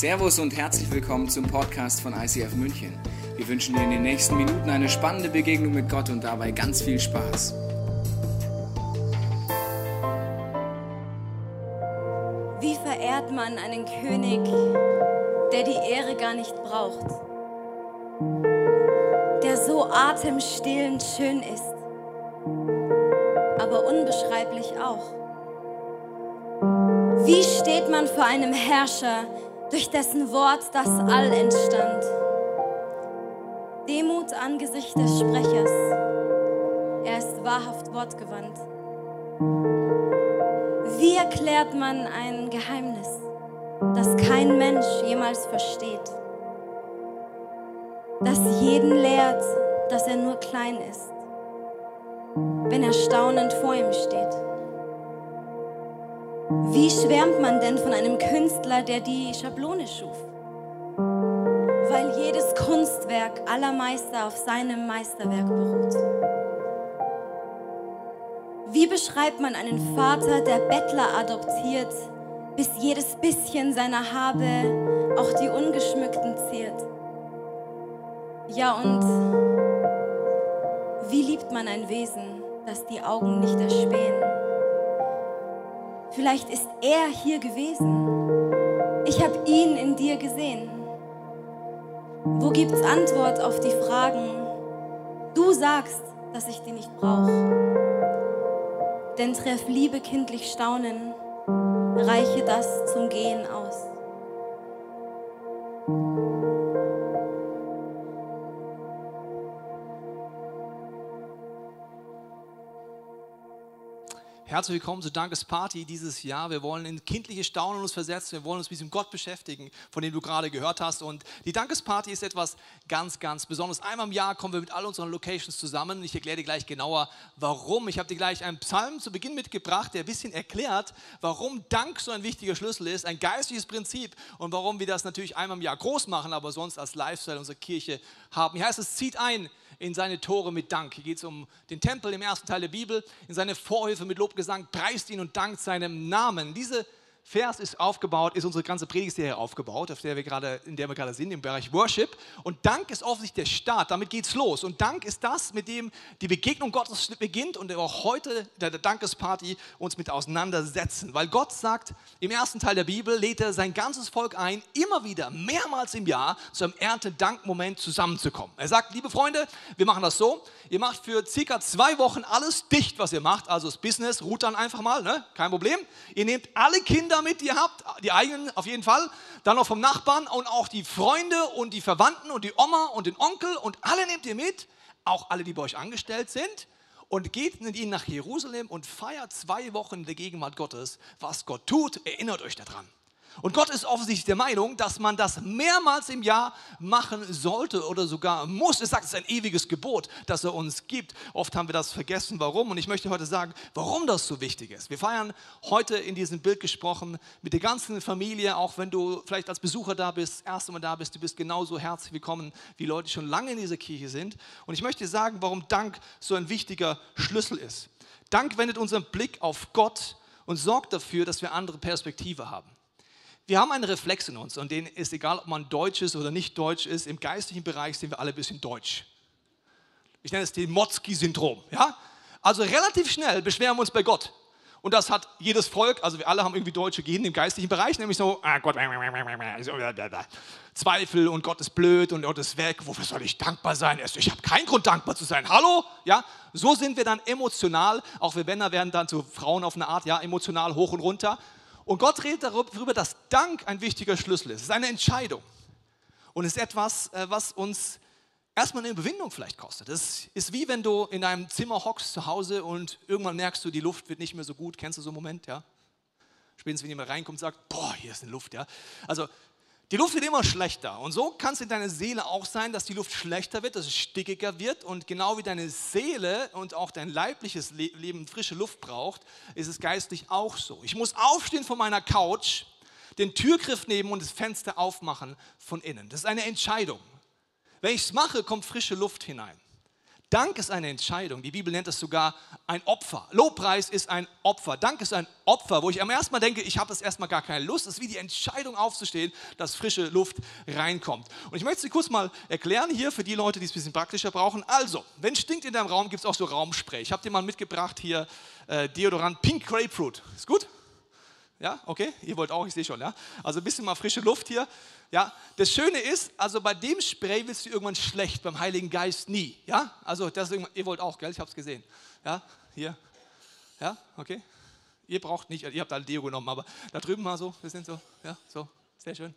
Servus und herzlich willkommen zum Podcast von ICF München. Wir wünschen dir in den nächsten Minuten eine spannende Begegnung mit Gott und dabei ganz viel Spaß. Wie verehrt man einen König, der die Ehre gar nicht braucht? Der so atemstillend schön ist, aber unbeschreiblich auch. Wie steht man vor einem Herrscher, durch dessen Wort das All entstand? Demut angesichts des Sprechers. Er ist wahrhaft wortgewandt. Wie erklärt man ein Geheimnis, das kein Mensch jemals versteht? Das jeden lehrt, dass er nur klein ist, wenn er staunend vor ihm steht. Wie schwärmt man denn von einem Künstler, der die Schablone schuf? Weil jedes Kunstwerk aller Meister auf seinem Meisterwerk beruht. Wie beschreibt man einen Vater, der Bettler adoptiert, bis jedes bisschen seiner Habe auch die ungeschmückten ziert? Ja, und wie liebt man ein Wesen, das die Augen nicht erspähen? Vielleicht ist er hier gewesen. Ich habe ihn in dir gesehen. Wo gibt's Antwort auf die Fragen? Du sagst, dass ich die nicht brauche. Denn treff Liebe kindlich Staunen, reiche das zum Gehen aus. Herzlich willkommen zur Dankesparty dieses Jahr. Wir wollen in kindliche Staunen uns versetzen. Wir wollen uns mit diesem Gott beschäftigen, von dem du gerade gehört hast. Und die Dankesparty ist etwas ganz, ganz Besonderes. Einmal im Jahr kommen wir mit all unseren Locations zusammen. Ich erkläre dir gleich genauer, warum. Ich habe dir gleich einen Psalm zu Beginn mitgebracht, der ein bisschen erklärt, warum Dank so ein wichtiger Schlüssel ist, ein geistliches Prinzip und warum wir das natürlich einmal im Jahr groß machen, aber sonst als Lifestyle unserer Kirche haben. Hier heißt es, zieht ein in seine Tore mit Dank. Hier geht es um den Tempel im ersten Teil der Bibel, in seine Vorhöfe mit Lobgesang, preist ihn und dankt seinem Namen. Diese Vers ist aufgebaut, ist unsere ganze Predigserie aufgebaut, auf der wir gerade, in der wir gerade sind, im Bereich Worship. Und Dank ist offensichtlich der Start, damit geht es los. Und Dank ist das, mit dem die Begegnung Gottes beginnt und auch heute der Dankesparty uns mit auseinandersetzen. Weil Gott sagt, im ersten Teil der Bibel lädt er sein ganzes Volk ein, immer wieder, mehrmals im Jahr, zu einem Erntedankmoment zusammenzukommen. Er sagt, liebe Freunde, wir machen das so, ihr macht für circa zwei Wochen alles dicht, was ihr macht, also das Business, ruht dann einfach mal, ne? kein Problem. Ihr nehmt alle Kinder mit, die ihr habt, die eigenen auf jeden Fall, dann noch vom Nachbarn und auch die Freunde und die Verwandten und die Oma und den Onkel und alle nehmt ihr mit, auch alle, die bei euch angestellt sind und geht mit ihnen nach Jerusalem und feiert zwei Wochen der Gegenwart Gottes. Was Gott tut, erinnert euch daran. Und Gott ist offensichtlich der Meinung, dass man das mehrmals im Jahr machen sollte oder sogar muss. Er sagt, es ist ein ewiges Gebot, das er uns gibt. Oft haben wir das vergessen, warum. Und ich möchte heute sagen, warum das so wichtig ist. Wir feiern heute in diesem Bild gesprochen mit der ganzen Familie, auch wenn du vielleicht als Besucher da bist, das erste Mal da bist, du bist genauso herzlich willkommen, wie Leute, die schon lange in dieser Kirche sind. Und ich möchte dir sagen, warum Dank so ein wichtiger Schlüssel ist. Dank wendet unseren Blick auf Gott und sorgt dafür, dass wir andere Perspektive haben. Wir haben einen Reflex in uns und den ist egal, ob man deutsch ist oder nicht deutsch ist, im geistlichen Bereich sind wir alle ein bisschen deutsch. Ich nenne es den Motzki-Syndrom. Ja? Also relativ schnell beschweren wir uns bei Gott. Und das hat jedes Volk, also wir alle haben irgendwie deutsche Gene im geistlichen Bereich, nämlich so, ah Gott, Zweifel und Gott ist blöd und Gott ist weg, wofür soll ich dankbar sein? Ich habe keinen Grund dankbar zu sein. Hallo? Ja, so sind wir dann emotional, auch wir Männer werden dann zu Frauen auf eine Art, ja, emotional hoch und runter. Und Gott redet darüber, dass Dank ein wichtiger Schlüssel ist. Es ist eine Entscheidung. Und es ist etwas, äh, was uns erstmal eine Überwindung vielleicht kostet. Es ist wie wenn du in einem Zimmer hockst zu Hause und irgendwann merkst du, die Luft wird nicht mehr so gut. Kennst du so einen Moment, ja? Spätestens, wenn jemand reinkommt und sagt, boah, hier ist eine Luft, ja? Also die Luft wird immer schlechter. Und so kann es in deiner Seele auch sein, dass die Luft schlechter wird, dass es stickiger wird. Und genau wie deine Seele und auch dein leibliches Leben frische Luft braucht, ist es geistlich auch so. Ich muss aufstehen von meiner Couch, den Türgriff nehmen und das Fenster aufmachen von innen. Das ist eine Entscheidung. Wenn ich es mache, kommt frische Luft hinein. Dank ist eine Entscheidung. Die Bibel nennt es sogar ein Opfer. Lobpreis ist ein Opfer. Dank ist ein Opfer, wo ich am ersten Mal denke, ich habe das erstmal gar keine Lust. Es ist wie die Entscheidung aufzustehen, dass frische Luft reinkommt. Und ich möchte es kurz mal erklären hier für die Leute, die es ein bisschen praktischer brauchen. Also, wenn es stinkt in deinem Raum, gibt es auch so Raumspray. Ich habe dir mal mitgebracht hier äh, Deodorant Pink Grapefruit. Ist gut? Ja, okay, ihr wollt auch, ich sehe schon, ja. Also ein bisschen mal frische Luft hier. Ja, das Schöne ist, also bei dem Spray willst du irgendwann schlecht, beim Heiligen Geist nie. Ja, also das ihr wollt auch, gell? Ich habe es gesehen. Ja, hier. Ja, okay. Ihr braucht nicht, ihr habt alle Deo genommen, aber da drüben mal so, wir sind so, ja, so, sehr schön.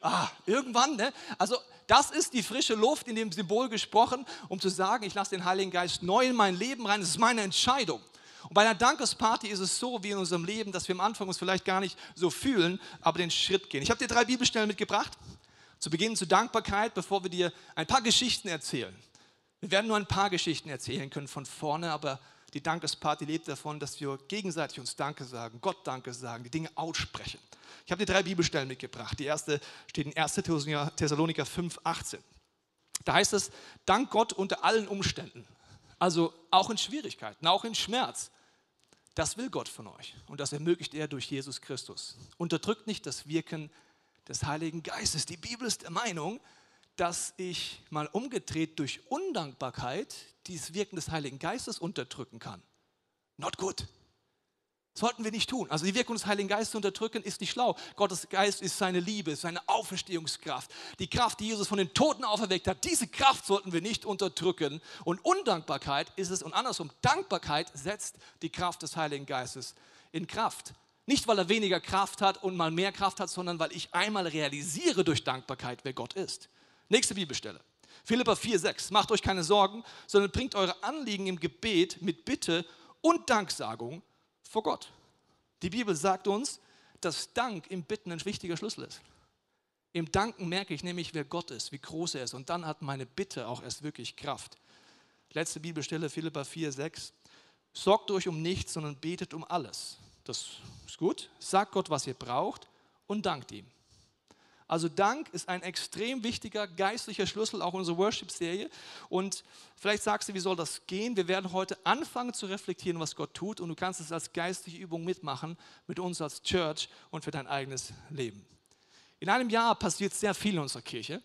Ah, irgendwann, ne? Also das ist die frische Luft in dem Symbol gesprochen, um zu sagen, ich lasse den Heiligen Geist neu in mein Leben rein. Das ist meine Entscheidung. Und bei einer Dankesparty ist es so wie in unserem Leben, dass wir am Anfang uns vielleicht gar nicht so fühlen, aber den Schritt gehen. Ich habe dir drei Bibelstellen mitgebracht. Zu Beginn zur Dankbarkeit, bevor wir dir ein paar Geschichten erzählen. Wir werden nur ein paar Geschichten erzählen können von vorne, aber die Dankesparty lebt davon, dass wir gegenseitig uns Danke sagen, Gott Danke sagen, die Dinge aussprechen. Ich habe dir drei Bibelstellen mitgebracht. Die erste steht in 1. Thessaloniker 5, 18. Da heißt es, dank Gott unter allen Umständen. Also auch in Schwierigkeiten, auch in Schmerz. Das will Gott von euch und das ermöglicht er durch Jesus Christus. Unterdrückt nicht das Wirken des Heiligen Geistes. Die Bibel ist der Meinung, dass ich mal umgedreht durch Undankbarkeit dieses Wirken des Heiligen Geistes unterdrücken kann. Not good. Sollten wir nicht tun. Also die Wirkung des Heiligen Geistes unterdrücken ist nicht schlau. Gottes Geist ist seine Liebe, seine Auferstehungskraft. Die Kraft, die Jesus von den Toten auferweckt hat, diese Kraft sollten wir nicht unterdrücken. Und Undankbarkeit ist es und andersrum, Dankbarkeit setzt die Kraft des Heiligen Geistes in Kraft. Nicht, weil er weniger Kraft hat und mal mehr Kraft hat, sondern weil ich einmal realisiere durch Dankbarkeit, wer Gott ist. Nächste Bibelstelle. Philippa 4,6. Macht euch keine Sorgen, sondern bringt eure Anliegen im Gebet mit Bitte und Danksagung vor Gott. Die Bibel sagt uns, dass Dank im Bitten ein wichtiger Schlüssel ist. Im Danken merke ich nämlich, wer Gott ist, wie groß er ist. Und dann hat meine Bitte auch erst wirklich Kraft. Letzte Bibelstelle, Philippa 4, 6. Sorgt euch um nichts, sondern betet um alles. Das ist gut. Sagt Gott, was ihr braucht und dankt ihm. Also Dank ist ein extrem wichtiger geistlicher Schlüssel, auch unsere Worship-Serie. Und vielleicht sagst du, wie soll das gehen? Wir werden heute anfangen zu reflektieren, was Gott tut. Und du kannst es als geistliche Übung mitmachen mit uns als Church und für dein eigenes Leben. In einem Jahr passiert sehr viel in unserer Kirche.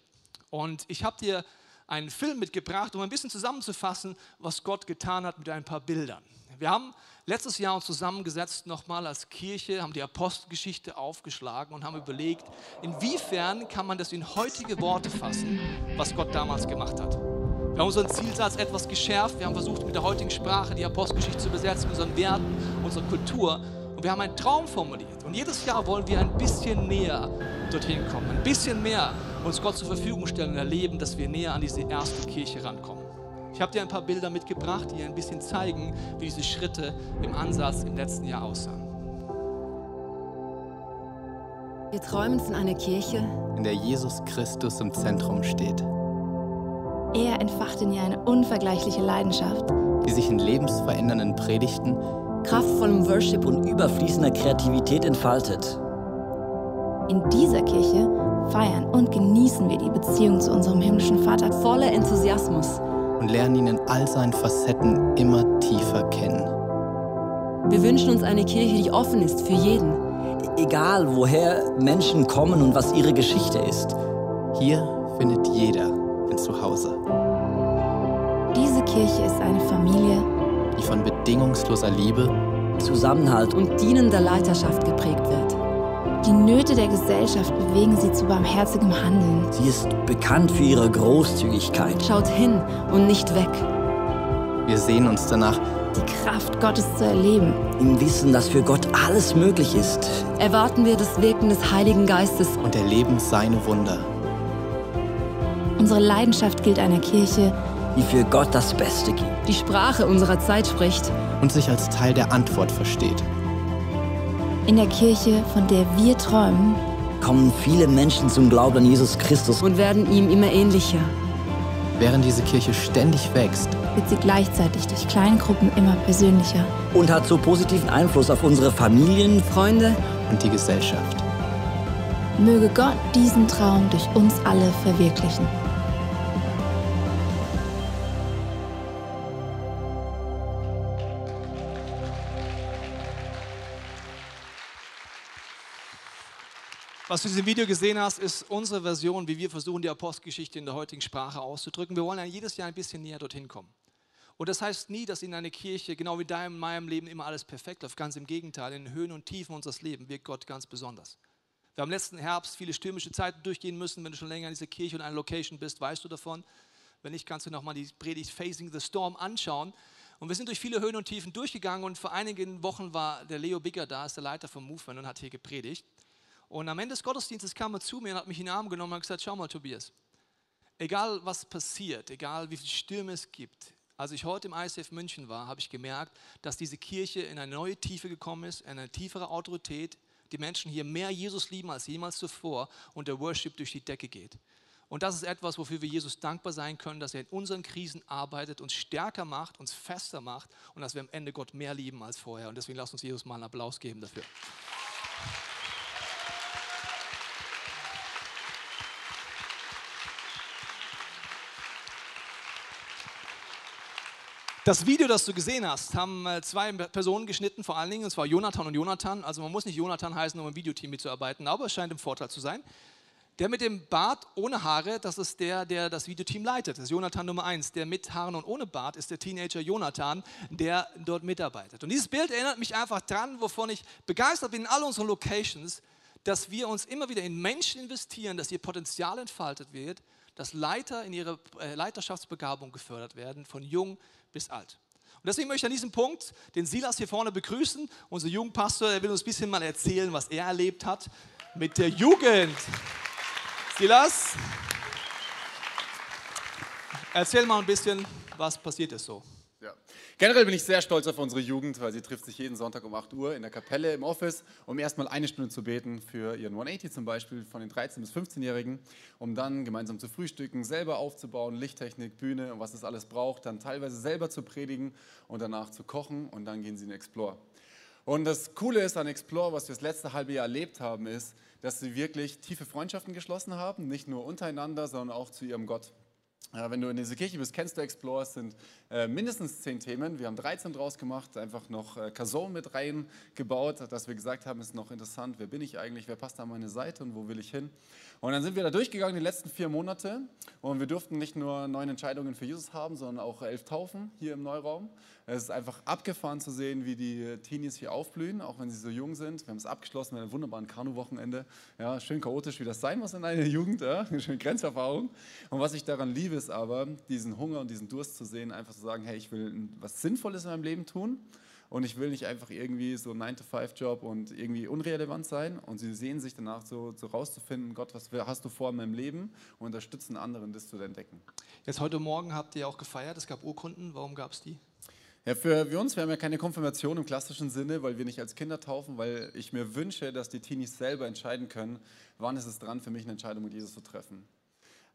Und ich habe dir einen Film mitgebracht, um ein bisschen zusammenzufassen, was Gott getan hat mit ein paar Bildern. Wir haben letztes Jahr uns zusammengesetzt, nochmal als Kirche, haben die Apostelgeschichte aufgeschlagen und haben überlegt, inwiefern kann man das in heutige Worte fassen, was Gott damals gemacht hat. Wir haben unseren Zielsatz etwas geschärft, wir haben versucht, mit der heutigen Sprache die Apostelgeschichte zu übersetzen, unseren Werten, unserer Kultur. Und wir haben einen Traum formuliert. Und jedes Jahr wollen wir ein bisschen näher dorthin kommen, ein bisschen mehr uns Gott zur Verfügung stellen und erleben, dass wir näher an diese erste Kirche rankommen. Ich habe dir ein paar Bilder mitgebracht, die ein bisschen zeigen, wie diese Schritte im Ansatz im letzten Jahr aussahen. Wir träumen von einer Kirche, in der Jesus Christus im Zentrum steht. Er entfacht in ihr eine unvergleichliche Leidenschaft, die sich in lebensverändernden Predigten, kraftvollem Worship und überfließender Kreativität entfaltet. In dieser Kirche feiern und genießen wir die Beziehung zu unserem himmlischen Vater voller Enthusiasmus und lernen ihn in all seinen Facetten immer tiefer kennen. Wir wünschen uns eine Kirche, die offen ist für jeden. Egal, woher Menschen kommen und was ihre Geschichte ist. Hier findet jeder ein Zuhause. Diese Kirche ist eine Familie, die von bedingungsloser Liebe, Zusammenhalt und dienender Leiterschaft geprägt wird. Die Nöte der Gesellschaft bewegen sie zu barmherzigem Handeln. Sie ist bekannt für ihre Großzügigkeit. Schaut hin und nicht weg. Wir sehen uns danach, die Kraft Gottes zu erleben. Im Wissen, dass für Gott alles möglich ist. Erwarten wir das Wirken des Heiligen Geistes und erleben seine Wunder. Unsere Leidenschaft gilt einer Kirche, die für Gott das Beste gibt. Die Sprache unserer Zeit spricht und sich als Teil der Antwort versteht. In der Kirche, von der wir träumen, kommen viele Menschen zum Glauben an Jesus Christus und werden ihm immer ähnlicher. Während diese Kirche ständig wächst, wird sie gleichzeitig durch Kleingruppen immer persönlicher und hat so positiven Einfluss auf unsere Familien, Freunde und die Gesellschaft. Möge Gott diesen Traum durch uns alle verwirklichen. Was du in diesem Video gesehen hast, ist unsere Version, wie wir versuchen, die Apostelgeschichte in der heutigen Sprache auszudrücken. Wir wollen ja jedes Jahr ein bisschen näher dorthin kommen. Und das heißt nie, dass in einer Kirche, genau wie deinem, meinem Leben, immer alles perfekt läuft. Ganz im Gegenteil, in den Höhen und Tiefen unseres Lebens wirkt Gott ganz besonders. Wir haben letzten Herbst viele stürmische Zeiten durchgehen müssen. Wenn du schon länger in dieser Kirche und einer Location bist, weißt du davon. Wenn nicht, kannst du nochmal die Predigt Facing the Storm anschauen. Und wir sind durch viele Höhen und Tiefen durchgegangen und vor einigen Wochen war der Leo Bigger da, ist der Leiter vom Movement und hat hier gepredigt. Und am Ende des Gottesdienstes kam er zu mir und hat mich in den Arm genommen und gesagt, schau mal Tobias, egal was passiert, egal wie viele Stürme es gibt, als ich heute im ICF München war, habe ich gemerkt, dass diese Kirche in eine neue Tiefe gekommen ist, eine tiefere Autorität. Die Menschen hier mehr Jesus lieben als jemals zuvor und der Worship durch die Decke geht. Und das ist etwas, wofür wir Jesus dankbar sein können, dass er in unseren Krisen arbeitet, uns stärker macht, uns fester macht und dass wir am Ende Gott mehr lieben als vorher. Und deswegen lasst uns Jesus mal einen Applaus geben dafür. Das Video, das du gesehen hast, haben äh, zwei Personen geschnitten, vor allen Dingen, und zwar Jonathan und Jonathan. Also man muss nicht Jonathan heißen, um im Videoteam mitzuarbeiten, aber es scheint ein Vorteil zu sein. Der mit dem Bart ohne Haare, das ist der, der das Videoteam leitet. Das ist Jonathan Nummer 1. Der mit Haaren und ohne Bart ist der Teenager Jonathan, der dort mitarbeitet. Und dieses Bild erinnert mich einfach dran, wovon ich begeistert bin in all unseren Locations, dass wir uns immer wieder in Menschen investieren, dass ihr Potenzial entfaltet wird, dass Leiter in ihre äh, Leiterschaftsbegabung gefördert werden, von jung bis alt. Und deswegen möchte ich an diesem Punkt den Silas hier vorne begrüßen. Unser Jugendpastor, der will uns ein bisschen mal erzählen, was er erlebt hat mit der Jugend. Silas, erzähl mal ein bisschen, was passiert ist so. Ja. Generell bin ich sehr stolz auf unsere Jugend, weil sie trifft sich jeden Sonntag um 8 Uhr in der Kapelle im Office, um erstmal eine Stunde zu beten für ihren 180 zum Beispiel von den 13- bis 15-Jährigen, um dann gemeinsam zu frühstücken, selber aufzubauen, Lichttechnik, Bühne und was es alles braucht, dann teilweise selber zu predigen und danach zu kochen und dann gehen sie in Explore. Und das Coole ist an Explore, was wir das letzte halbe Jahr erlebt haben, ist, dass sie wirklich tiefe Freundschaften geschlossen haben, nicht nur untereinander, sondern auch zu ihrem Gott. Wenn du in dieser Kirche bist, kennst du Explore, es sind äh, mindestens zehn Themen. Wir haben 13 draus gemacht, einfach noch äh, Kazon mit reingebaut, dass wir gesagt haben, ist noch interessant, wer bin ich eigentlich, wer passt an meine Seite und wo will ich hin. Und dann sind wir da durchgegangen die letzten vier Monate und wir durften nicht nur neun Entscheidungen für Jesus haben, sondern auch elf Taufen hier im Neuraum. Es ist einfach abgefahren zu sehen, wie die Teenies hier aufblühen, auch wenn sie so jung sind. Wir haben es abgeschlossen mit einem wunderbaren Kanu-Wochenende. Ja, schön chaotisch, wie das sein muss in einer Jugend. Ja, schöne Grenzerfahrung. Und was ich daran liebe, ist aber, diesen Hunger und diesen Durst zu sehen, einfach zu sagen, hey, ich will was Sinnvolles in meinem Leben tun. Und ich will nicht einfach irgendwie so 9-to-5-Job und irgendwie unrelevant sein. Und sie sehen sich danach so, so rauszufinden, Gott, was hast du vor in meinem Leben? Und unterstützen anderen, das zu entdecken. Jetzt heute Morgen habt ihr auch gefeiert, es gab Urkunden. Warum gab es die? Ja, für, für uns, wir haben ja keine Konfirmation im klassischen Sinne, weil wir nicht als Kinder taufen, weil ich mir wünsche, dass die Teenies selber entscheiden können, wann ist es dran für mich, eine Entscheidung mit Jesus zu treffen.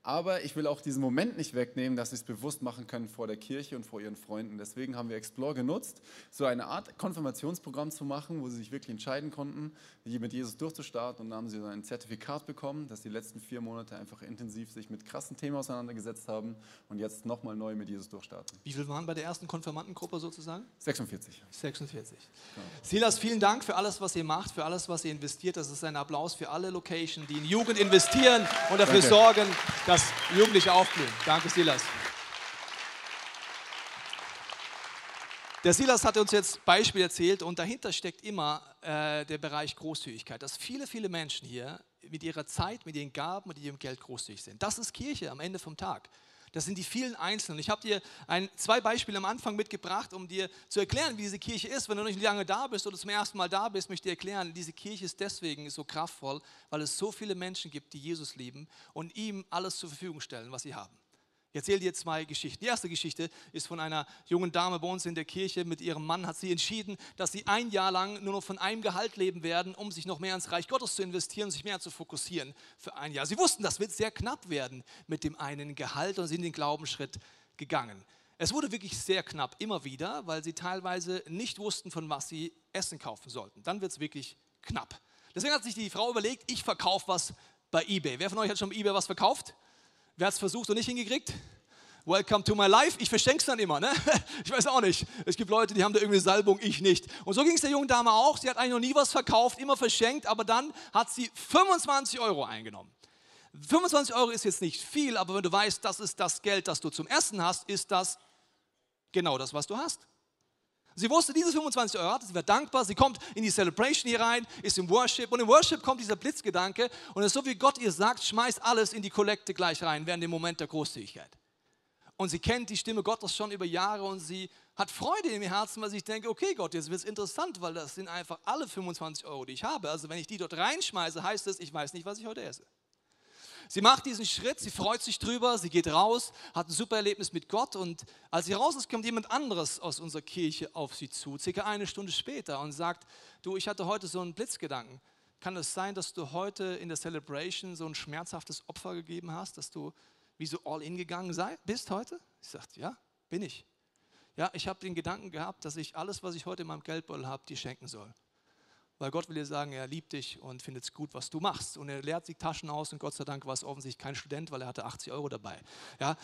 Aber ich will auch diesen Moment nicht wegnehmen, dass sie es bewusst machen können vor der Kirche und vor ihren Freunden. Deswegen haben wir Explore genutzt, so eine Art Konfirmationsprogramm zu machen, wo sie sich wirklich entscheiden konnten, mit Jesus durchzustarten. Und dann haben sie ein Zertifikat bekommen, dass die letzten vier Monate einfach intensiv sich mit krassen Themen auseinandergesetzt haben und jetzt nochmal neu mit Jesus durchstarten. Wie viele waren bei der ersten Konfirmandengruppe sozusagen? 46. 46. Genau. Silas, vielen Dank für alles, was ihr macht, für alles, was ihr investiert. Das ist ein Applaus für alle Locations, die in Jugend investieren und dafür Danke. sorgen, dass Jugendliche aufblühen. Danke, Silas. Der Silas hat uns jetzt Beispiel erzählt und dahinter steckt immer äh, der Bereich Großzügigkeit, dass viele, viele Menschen hier mit ihrer Zeit, mit ihren Gaben, mit ihrem Geld großzügig sind. Das ist Kirche am Ende vom Tag. Das sind die vielen Einzelnen. Ich habe dir ein, zwei Beispiele am Anfang mitgebracht, um dir zu erklären, wie diese Kirche ist. Wenn du nicht lange da bist oder zum ersten Mal da bist, möchte ich dir erklären, diese Kirche ist deswegen so kraftvoll, weil es so viele Menschen gibt, die Jesus lieben und ihm alles zur Verfügung stellen, was sie haben. Ich erzähle dir zwei Geschichten. Die erste Geschichte ist von einer jungen Dame bei uns in der Kirche. Mit ihrem Mann hat sie entschieden, dass sie ein Jahr lang nur noch von einem Gehalt leben werden, um sich noch mehr ins Reich Gottes zu investieren, sich mehr zu fokussieren für ein Jahr. Sie wussten, das wird sehr knapp werden mit dem einen Gehalt und sind den Glaubensschritt gegangen. Es wurde wirklich sehr knapp, immer wieder, weil sie teilweise nicht wussten, von was sie Essen kaufen sollten. Dann wird es wirklich knapp. Deswegen hat sich die Frau überlegt, ich verkaufe was bei eBay. Wer von euch hat schon bei eBay was verkauft? Wer hat es versucht und nicht hingekriegt? Welcome to my life. Ich verschenke es dann immer. Ne? Ich weiß auch nicht. Es gibt Leute, die haben da irgendwie Salbung, ich nicht. Und so ging es der jungen Dame auch. Sie hat eigentlich noch nie was verkauft, immer verschenkt, aber dann hat sie 25 Euro eingenommen. 25 Euro ist jetzt nicht viel, aber wenn du weißt, das ist das Geld, das du zum Essen hast, ist das genau das, was du hast. Sie wusste, diese 25 Euro hat, sie war dankbar, sie kommt in die Celebration hier rein, ist im Worship und im Worship kommt dieser Blitzgedanke und es ist so wie Gott ihr sagt, schmeißt alles in die Kollekte gleich rein, während dem Moment der Großzügigkeit. Und sie kennt die Stimme Gottes schon über Jahre und sie hat Freude ihrem Herzen, weil sie denkt, okay Gott, jetzt wird es interessant, weil das sind einfach alle 25 Euro, die ich habe. Also wenn ich die dort reinschmeiße, heißt es, ich weiß nicht, was ich heute esse. Sie macht diesen Schritt, sie freut sich drüber, sie geht raus, hat ein super Erlebnis mit Gott und als sie raus ist, kommt jemand anderes aus unserer Kirche auf sie zu, circa eine Stunde später und sagt, du, ich hatte heute so einen Blitzgedanken. Kann es sein, dass du heute in der Celebration so ein schmerzhaftes Opfer gegeben hast, dass du wie so all in gegangen sei, bist heute? Ich sagte, ja, bin ich. Ja, ich habe den Gedanken gehabt, dass ich alles, was ich heute in meinem Geldbeutel habe, dir schenken soll. Weil Gott will dir sagen, er liebt dich und findet es gut, was du machst. Und er leert sich Taschen aus und Gott sei Dank war es offensichtlich kein Student, weil er hatte 80 Euro dabei. Ja,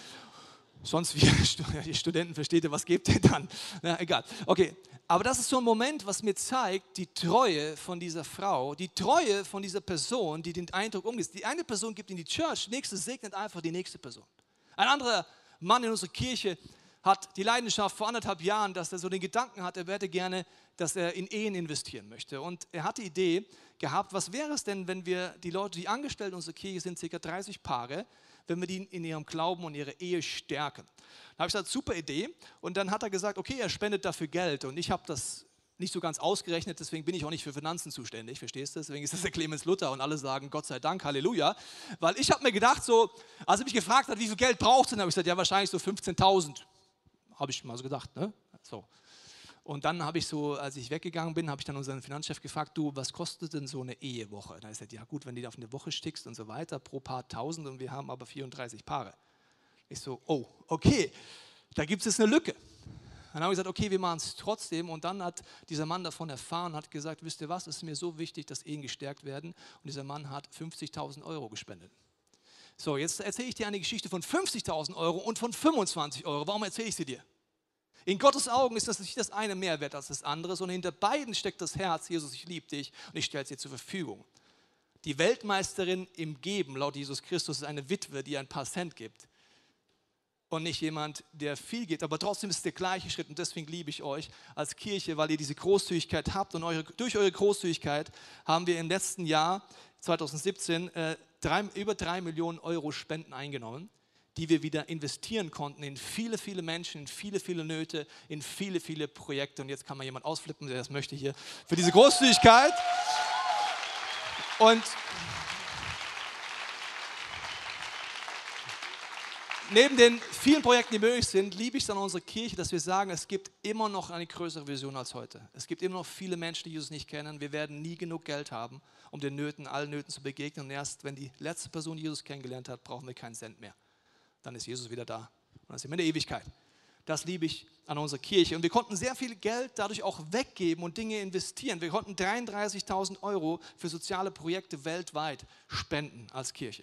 sonst wie die Studenten versteht ihr, was gebt ihr dann? Na, egal. Okay, aber das ist so ein Moment, was mir zeigt, die Treue von dieser Frau, die Treue von dieser Person, die den Eindruck umgeht. Die eine Person gibt in die Church, die nächste segnet einfach die nächste Person. Ein anderer Mann in unserer Kirche hat die Leidenschaft vor anderthalb Jahren, dass er so den Gedanken hat, er werde gerne, dass er in Ehen investieren möchte. Und er hat die Idee gehabt, was wäre es denn, wenn wir die Leute, die angestellt in unserer Kirche sind, ca. 30 Paare, wenn wir die in ihrem Glauben und ihre Ehe stärken. Da habe ich gesagt, super Idee. Und dann hat er gesagt, okay, er spendet dafür Geld. Und ich habe das nicht so ganz ausgerechnet, deswegen bin ich auch nicht für Finanzen zuständig, verstehst du? Deswegen ist das der Clemens Luther und alle sagen Gott sei Dank, Halleluja. Weil ich habe mir gedacht, so, als er mich gefragt hat, wie viel Geld braucht denn, habe ich gesagt, ja, wahrscheinlich so 15.000 habe ich mal so gedacht. Ne? So. Und dann habe ich so, als ich weggegangen bin, habe ich dann unseren Finanzchef gefragt, du, was kostet denn so eine Ehewoche? Da ist er, ja gut, wenn du die auf eine Woche stickst und so weiter, pro Paar tausend und wir haben aber 34 Paare. Ich so, oh, okay, da gibt es eine Lücke. Dann habe ich gesagt, okay, wir machen es trotzdem. Und dann hat dieser Mann davon erfahren hat gesagt, wisst ihr was, es ist mir so wichtig, dass Ehen gestärkt werden. Und dieser Mann hat 50.000 Euro gespendet. So, jetzt erzähle ich dir eine Geschichte von 50.000 Euro und von 25 Euro. Warum erzähle ich sie dir? In Gottes Augen ist das nicht das eine mehr wert als das andere, sondern hinter beiden steckt das Herz, Jesus, ich liebe dich und ich stelle es dir zur Verfügung. Die Weltmeisterin im Geben, laut Jesus Christus, ist eine Witwe, die ein paar Cent gibt. Und nicht jemand, der viel gibt. Aber trotzdem ist es der gleiche Schritt und deswegen liebe ich euch als Kirche, weil ihr diese Großzügigkeit habt. Und eure, durch eure Großzügigkeit haben wir im letzten Jahr, 2017, äh, drei, über drei Millionen Euro Spenden eingenommen, die wir wieder investieren konnten in viele, viele Menschen, in viele, viele Nöte, in viele, viele Projekte. Und jetzt kann man jemand ausflippen, der das möchte hier, für diese Großzügigkeit. Und neben den vielen Projekten, die möglich sind, liebe ich es an unserer Kirche, dass wir sagen, es gibt immer noch eine größere Vision als heute. Es gibt immer noch viele Menschen, die Jesus nicht kennen. Wir werden nie genug Geld haben, um den Nöten, allen Nöten zu begegnen. Und erst wenn die letzte Person Jesus kennengelernt hat, brauchen wir keinen Cent mehr. Dann ist Jesus wieder da. Und dann sind wir in der Ewigkeit. Das liebe ich an unserer Kirche. Und wir konnten sehr viel Geld dadurch auch weggeben und Dinge investieren. Wir konnten 33.000 Euro für soziale Projekte weltweit spenden als Kirche.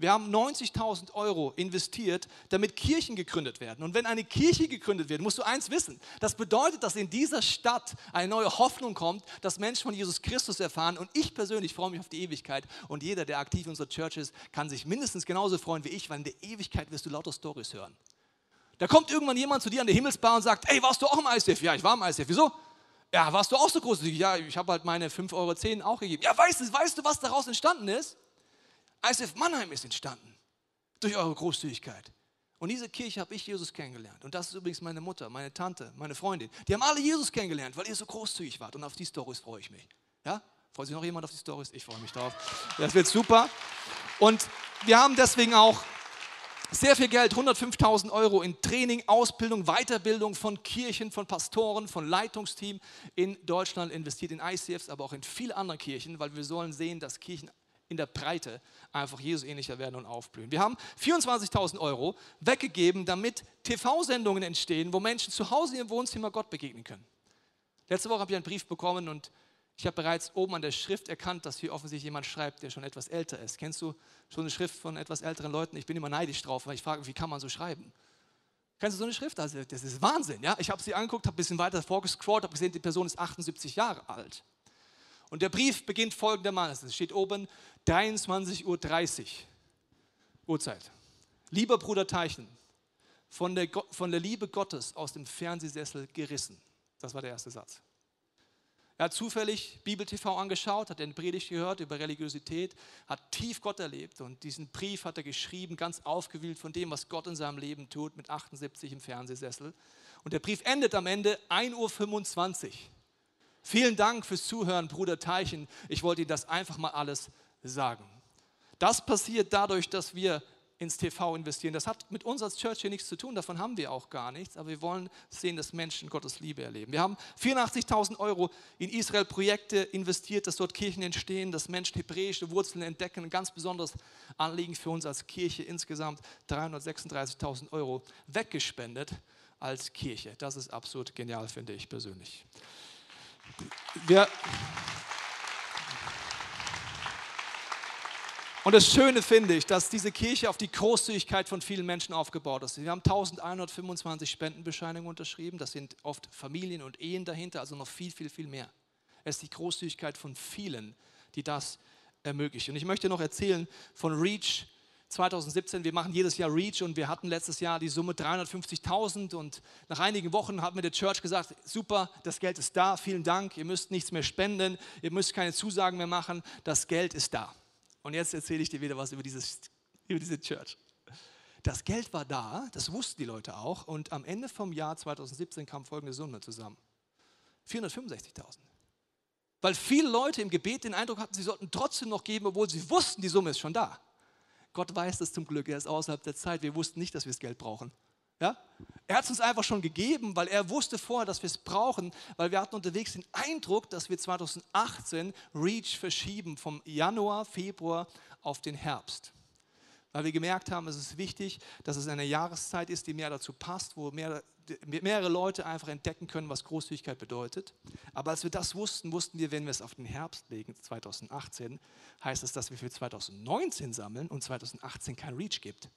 Wir haben 90.000 Euro investiert, damit Kirchen gegründet werden. Und wenn eine Kirche gegründet wird, musst du eins wissen. Das bedeutet, dass in dieser Stadt eine neue Hoffnung kommt, dass Menschen von Jesus Christus erfahren. Und ich persönlich freue mich auf die Ewigkeit. Und jeder, der aktiv in unserer Church ist, kann sich mindestens genauso freuen wie ich, weil in der Ewigkeit wirst du lauter Stories hören. Da kommt irgendwann jemand zu dir an der Himmelsbar und sagt, ey, warst du auch im ICF? Ja, ich war im ICF. Wieso? Ja, warst du auch so großzügig? Ja, ich habe halt meine 5,10 Euro auch gegeben. Ja, weißt du, weißt du, was daraus entstanden ist? ISF Mannheim ist entstanden durch eure Großzügigkeit. Und diese Kirche habe ich Jesus kennengelernt. Und das ist übrigens meine Mutter, meine Tante, meine Freundin. Die haben alle Jesus kennengelernt, weil ihr so großzügig wart. Und auf die Stories freue ich mich. Ja? Freut sich noch jemand auf die Stories? Ich freue mich drauf. Das wird super. Und wir haben deswegen auch sehr viel Geld, 105.000 Euro in Training, Ausbildung, Weiterbildung von Kirchen, von Pastoren, von Leitungsteam in Deutschland investiert, in ICFs, aber auch in viele andere Kirchen, weil wir sollen sehen, dass Kirchen in der Breite einfach Jesus ähnlicher werden und aufblühen. Wir haben 24.000 Euro weggegeben, damit TV-Sendungen entstehen, wo Menschen zu Hause im Wohnzimmer Gott begegnen können. Letzte Woche habe ich einen Brief bekommen und ich habe bereits oben an der Schrift erkannt, dass hier offensichtlich jemand schreibt, der schon etwas älter ist. Kennst du schon eine Schrift von etwas älteren Leuten? Ich bin immer neidisch drauf, weil ich frage, wie kann man so schreiben? Kennst du so eine Schrift? Also, das ist Wahnsinn. Ja? Ich habe sie angeguckt, habe ein bisschen weiter vorgescrollt, habe gesehen, die Person ist 78 Jahre alt. Und der Brief beginnt folgendermaßen. Es steht oben 23.30 Uhr. Uhrzeit. Lieber Bruder Teichen, von der, von der Liebe Gottes aus dem Fernsehsessel gerissen. Das war der erste Satz. Er hat zufällig Bibel TV angeschaut, hat eine Predigt gehört über Religiosität, hat tief Gott erlebt und diesen Brief hat er geschrieben, ganz aufgewühlt von dem, was Gott in seinem Leben tut, mit 78 im Fernsehsessel. Und der Brief endet am Ende 1.25 Uhr. Vielen Dank fürs Zuhören, Bruder Teichen. Ich wollte Ihnen das einfach mal alles sagen. Das passiert dadurch, dass wir ins TV investieren. Das hat mit uns als Church hier nichts zu tun, davon haben wir auch gar nichts, aber wir wollen sehen, dass Menschen Gottes Liebe erleben. Wir haben 84.000 Euro in Israel Projekte investiert, dass dort Kirchen entstehen, dass Menschen hebräische Wurzeln entdecken. Ein ganz besonderes Anliegen für uns als Kirche, insgesamt 336.000 Euro weggespendet als Kirche. Das ist absolut genial, finde ich persönlich. Wir Und das Schöne finde ich, dass diese Kirche auf die Großzügigkeit von vielen Menschen aufgebaut ist. Wir haben 1125 Spendenbescheinigungen unterschrieben. Das sind oft Familien und Ehen dahinter, also noch viel, viel, viel mehr. Es ist die Großzügigkeit von vielen, die das ermöglicht. Und ich möchte noch erzählen von Reach 2017. Wir machen jedes Jahr Reach und wir hatten letztes Jahr die Summe 350.000 und nach einigen Wochen hat mir der Church gesagt, super, das Geld ist da, vielen Dank, ihr müsst nichts mehr spenden, ihr müsst keine Zusagen mehr machen, das Geld ist da. Und jetzt erzähle ich dir wieder was über, dieses, über diese Church. Das Geld war da, das wussten die Leute auch. Und am Ende vom Jahr 2017 kam folgende Summe zusammen. 465.000. Weil viele Leute im Gebet den Eindruck hatten, sie sollten trotzdem noch geben, obwohl sie wussten, die Summe ist schon da. Gott weiß das zum Glück, er ist außerhalb der Zeit. Wir wussten nicht, dass wir das Geld brauchen. Ja? Er hat es uns einfach schon gegeben, weil er wusste vorher, dass wir es brauchen, weil wir hatten unterwegs den Eindruck, dass wir 2018 Reach verschieben vom Januar, Februar auf den Herbst. Weil wir gemerkt haben, es ist wichtig, dass es eine Jahreszeit ist, die mehr dazu passt, wo mehr, mehrere Leute einfach entdecken können, was Großzügigkeit bedeutet. Aber als wir das wussten, wussten wir, wenn wir es auf den Herbst legen, 2018, heißt es, dass wir für 2019 sammeln und 2018 kein Reach gibt.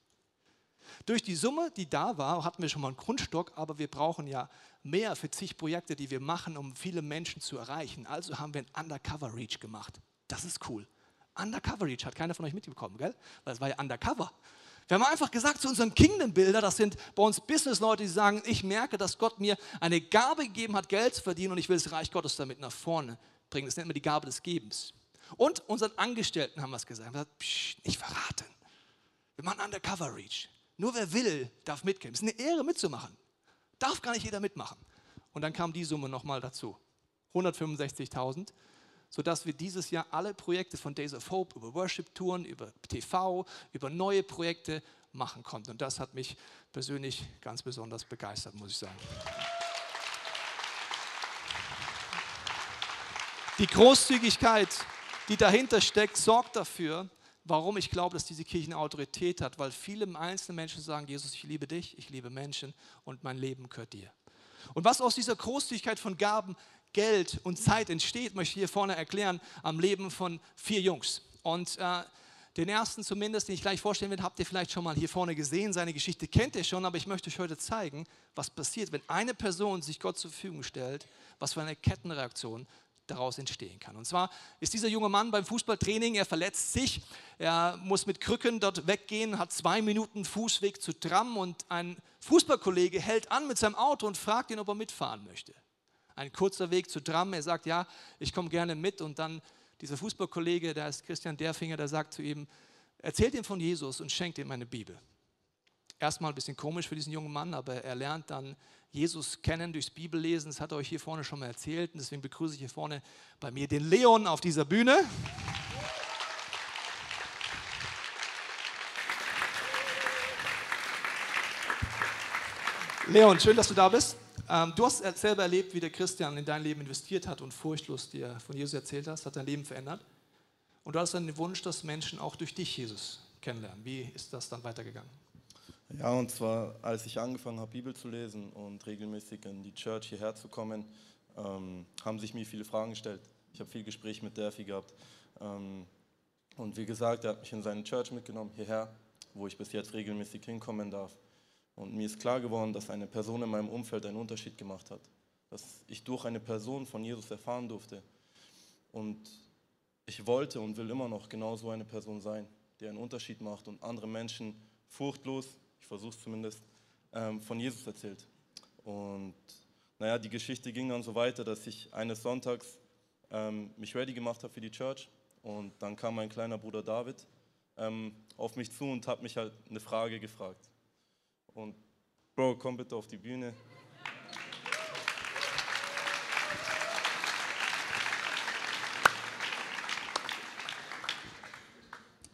Durch die Summe, die da war, hatten wir schon mal einen Grundstock, aber wir brauchen ja mehr für zig Projekte, die wir machen, um viele Menschen zu erreichen. Also haben wir ein Undercover Reach gemacht. Das ist cool. Undercover Reach hat keiner von euch mitbekommen, gell? Weil es war ja Undercover. Wir haben einfach gesagt zu unseren Kingdom-Bilder, das sind bei uns Business-Leute, die sagen, ich merke, dass Gott mir eine Gabe gegeben hat, Geld zu verdienen und ich will das Reich Gottes damit nach vorne bringen. Das nennt man die Gabe des Gebens. Und unseren Angestellten haben wir es gesagt. Haben gesagt, psch, nicht verraten. Wir machen Undercover Reach. Nur wer will, darf mitgehen. Es ist eine Ehre mitzumachen. Darf gar nicht jeder mitmachen. Und dann kam die Summe nochmal dazu. 165.000, sodass wir dieses Jahr alle Projekte von Days of Hope über Worship-Touren, über TV, über neue Projekte machen konnten. Und das hat mich persönlich ganz besonders begeistert, muss ich sagen. Die Großzügigkeit, die dahinter steckt, sorgt dafür, warum ich glaube, dass diese Kirche eine Autorität hat, weil viele einzelne Menschen sagen, Jesus, ich liebe dich, ich liebe Menschen und mein Leben gehört dir. Und was aus dieser Großzügigkeit von Gaben, Geld und Zeit entsteht, möchte ich hier vorne erklären, am Leben von vier Jungs. Und äh, den ersten zumindest, den ich gleich vorstellen werde, habt ihr vielleicht schon mal hier vorne gesehen. Seine Geschichte kennt ihr schon, aber ich möchte euch heute zeigen, was passiert, wenn eine Person sich Gott zur Verfügung stellt, was für eine Kettenreaktion daraus entstehen kann. Und zwar ist dieser junge Mann beim Fußballtraining, er verletzt sich, er muss mit Krücken dort weggehen, hat zwei Minuten Fußweg zu Tram und ein Fußballkollege hält an mit seinem Auto und fragt ihn, ob er mitfahren möchte. Ein kurzer Weg zu Tram, er sagt, ja, ich komme gerne mit und dann dieser Fußballkollege, der ist Christian Derfinger, der sagt zu ihm, erzählt ihm von Jesus und schenkt ihm eine Bibel. Erstmal ein bisschen komisch für diesen jungen Mann, aber er lernt dann Jesus kennen durchs Bibellesen. Das hat er euch hier vorne schon mal erzählt. Und deswegen begrüße ich hier vorne bei mir den Leon auf dieser Bühne. Leon, schön, dass du da bist. Ähm, du hast selber erlebt, wie der Christian in dein Leben investiert hat und furchtlos dir von Jesus erzählt hast, hat dein Leben verändert. Und du hast dann den Wunsch, dass Menschen auch durch dich Jesus kennenlernen. Wie ist das dann weitergegangen? Ja, und zwar, als ich angefangen habe, Bibel zu lesen und regelmäßig in die Church hierher zu kommen, ähm, haben sich mir viele Fragen gestellt. Ich habe viel Gespräch mit Derfi gehabt. Ähm, und wie gesagt, er hat mich in seine Church mitgenommen, hierher, wo ich bis jetzt regelmäßig hinkommen darf. Und mir ist klar geworden, dass eine Person in meinem Umfeld einen Unterschied gemacht hat. Dass ich durch eine Person von Jesus erfahren durfte. Und ich wollte und will immer noch genau so eine Person sein, die einen Unterschied macht und andere Menschen furchtlos, ich versuche es zumindest, ähm, von Jesus erzählt. Und naja, die Geschichte ging dann so weiter, dass ich eines Sonntags ähm, mich ready gemacht habe für die Church und dann kam mein kleiner Bruder David ähm, auf mich zu und hat mich halt eine Frage gefragt. Und Bro, komm bitte auf die Bühne.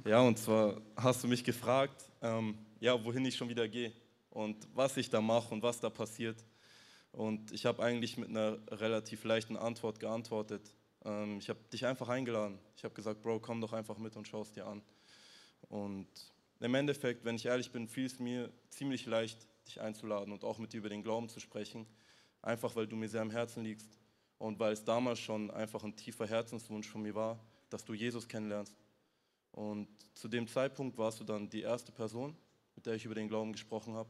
Ja, und zwar hast du mich gefragt, ähm, ja, wohin ich schon wieder gehe und was ich da mache und was da passiert. Und ich habe eigentlich mit einer relativ leichten Antwort geantwortet. Ähm, ich habe dich einfach eingeladen. Ich habe gesagt, Bro, komm doch einfach mit und schau es dir an. Und im Endeffekt, wenn ich ehrlich bin, fiel es mir ziemlich leicht, dich einzuladen und auch mit dir über den Glauben zu sprechen. Einfach weil du mir sehr am Herzen liegst und weil es damals schon einfach ein tiefer Herzenswunsch von mir war, dass du Jesus kennenlernst. Und zu dem Zeitpunkt warst du dann die erste Person, mit der ich über den Glauben gesprochen habe.